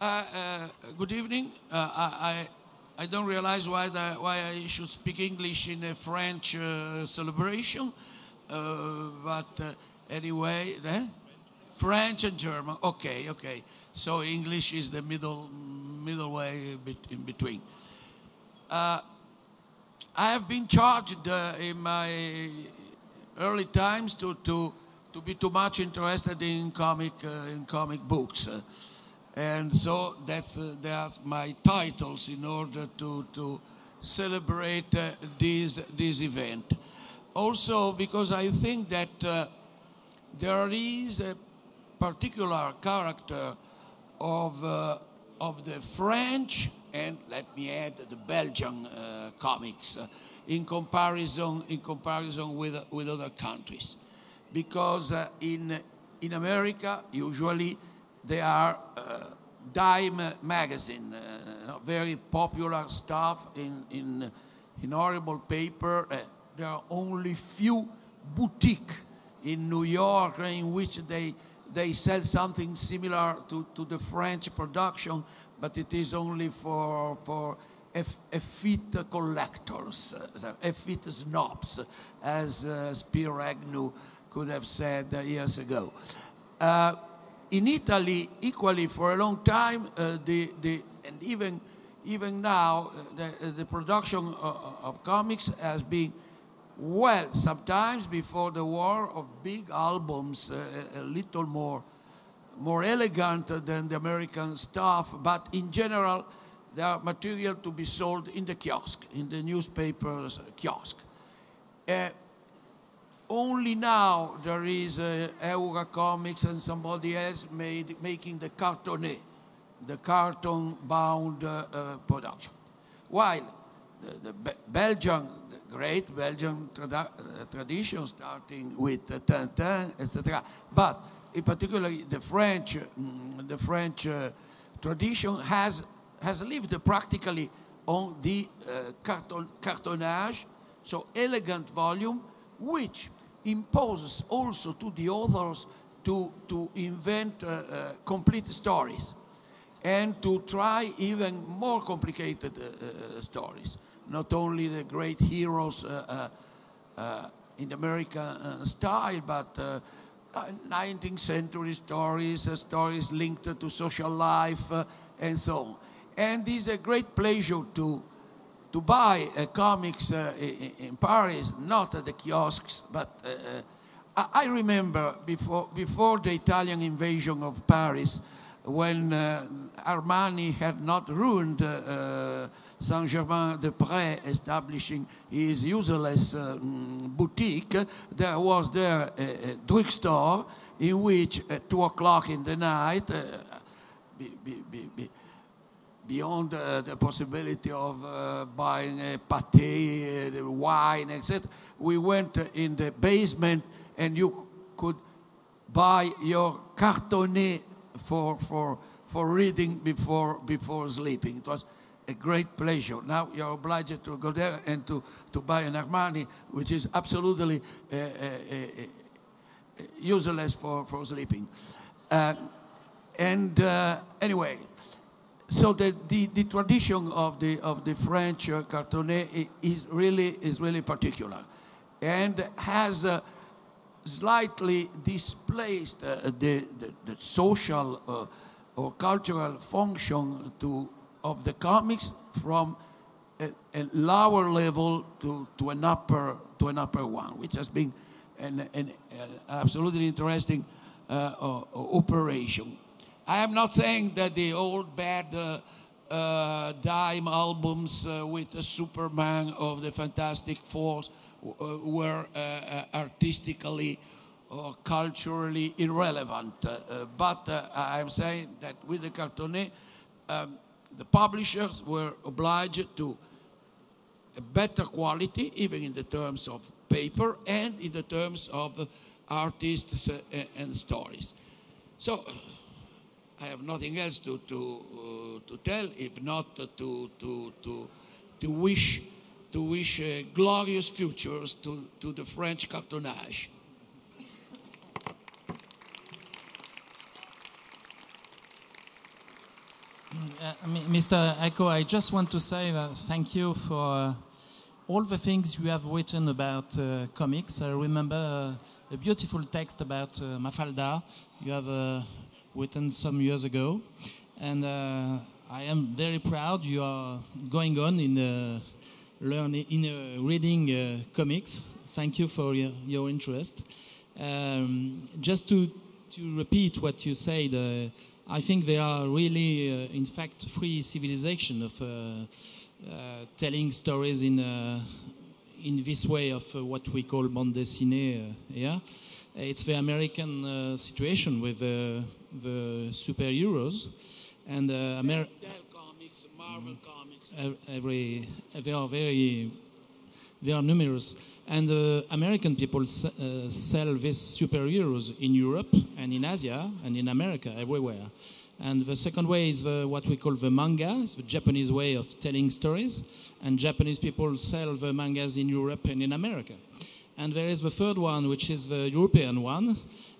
uh, good evening. Uh, I, I, don't realize why, the, why I should speak English in a French uh, celebration, uh, but uh, anyway, eh? French and German. Okay, okay. So English is the middle middle way in between. Uh, I have been charged uh, in my early times to, to, to be too much interested in comic, uh, in comic books. Uh, and so that's, uh, that's my titles in order to, to celebrate uh, this, this event. Also, because I think that uh, there is a particular character of, of the French and let me add the Belgian uh, comics uh, in comparison in comparison with with other countries, because uh, in in America usually they are uh, dime magazine, uh, very popular stuff in in in horrible paper. Uh, there are only few boutique in New York in which they they sell something similar to, to the French production, but it is only for, for effete collectors, uh, effete snobs, as uh, Agnew could have said uh, years ago. Uh, in Italy, equally for a long time, uh, the, the, and even, even now, uh, the, the production of, of comics has been well, sometimes before the war, of big albums, uh, a little more, more elegant than the American stuff, but in general, they are material to be sold in the kiosk, in the newspapers kiosk. Uh, only now there is uh, Comics and somebody else made, making the cartonné, the carton-bound uh, uh, production. While the, the Belgian great Belgian trad- uh, tradition, starting with Tintin, etc. But in particular, the French, mm, the French uh, tradition has has lived practically on the uh, carton, cartonnage, so elegant volume, which imposes also to the authors to, to invent uh, uh, complete stories and to try even more complicated uh, uh stories not only the great heroes uh, uh, in American style, but 19th century stories, stories linked to social life, and so on. And it's a great pleasure to to buy uh, comics uh, in, Paris, not at the kiosks, but uh, I remember before, before the Italian invasion of Paris, when Armani had not ruined Saint-Germain-des-Prés establishing his useless uh, boutique, there was there a, a drugstore in which at 2 o'clock in the night, uh, be, be, be, beyond uh, the possibility of uh, buying a pâté, uh, wine, etc., we went in the basement and you could buy your cartonné for, for, for reading before, before sleeping. It was a great pleasure. Now you're obliged to go there and to, to buy an Armani, which is absolutely uh, uh, uh, useless for, for sleeping. And anyway, so the, the, the, tradition of the, of the French uh, is really, is really particular and has slightly displaced the, the, the, social or cultural function to of the comics from a, a, lower level to, to an upper to an upper one, which has been an, an, an absolutely interesting uh, uh, operation. I am not saying that the old bad uh, uh dime albums uh, with the Superman of the Fantastic Four uh, were artistically or culturally irrelevant. but I am saying that with the cartonné, um, the publishers were obliged to a better quality, even in the terms of paper and in the terms of artists uh, and stories. So I have nothing else to, to, uh, to tell, if not to, to, to, to wish, to wish uh, glorious futures to, to the French cartonnage. Uh, Mr. Eco, I just want to say uh, thank you for uh, all the things you have written about uh, comics. I remember uh, a beautiful text about uh, Mafalda you have written some years ago. And uh, I am very proud you are going on in uh, learning, in uh, reading comics. Thank you for your, your interest. Um, just to, to repeat what you said, I think there are really, uh, in fact, three civilizations of uh, uh, telling stories in in this way of what we call bande dessinée. yeah, it's the American situation with the superheroes and uh, Amer- comics, Marvel comics. Every they are very they are numerous. And uh, American people uh, sell these superheroes in Europe and in Asia and in America, everywhere. And the second way is the, what we call the manga, it's the Japanese way of telling stories. And Japanese people sell the mangas in Europe and in America. And there is the third one, which is the European one,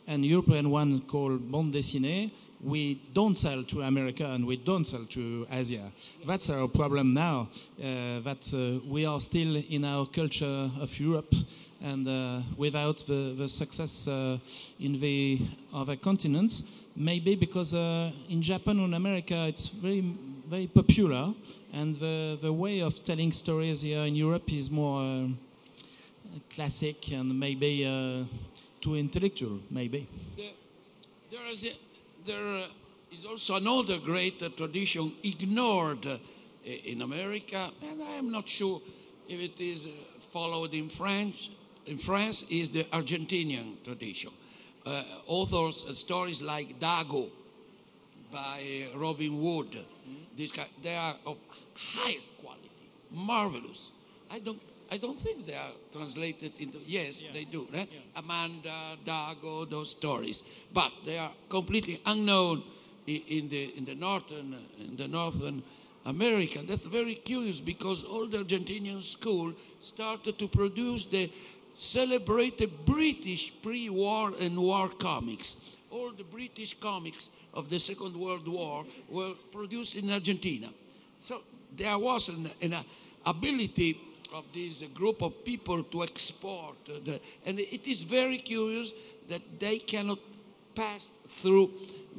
and European one called bande dessinée, we don't sell to America and we don't sell to Asia. That's our problem now, uh, that uh, we are still in our culture of Europe and uh, without the, the success uh, in the other continents. Maybe because uh, in Japan and America it's very, very popular and the, the way of telling stories here in Europe is more uh, classic and maybe too intellectual, maybe. There, there is a there is also another great uh, tradition ignored uh, in America, and I am not sure if it is uh, followed in France. In France, is the Argentinian tradition. Uh, authors uh, stories like Dago by Robin Wood, mm-hmm. this guy, they are of highest quality, marvelous. I don't I don't think they are translated into. Yes, yeah. they do. Yeah. Amanda, Dago, those stories, but they are completely unknown in the in the northern in the northern America. That's very curious because all the Argentinian school started to produce the celebrated British pre-war and war comics. All the British comics of the Second World War were produced in Argentina. So there was an, an ability of this group of people to export. The, and it is very curious that they cannot pass through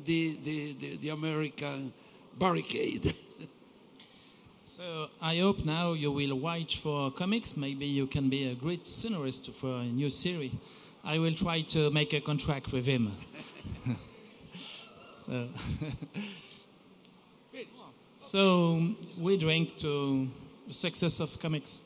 the, the, the, the American barricade. so I hope now you will watch for comics. Maybe you can be a great scenarist for a new series. I will try to make a contract with him. so, so we drink to the success of comics.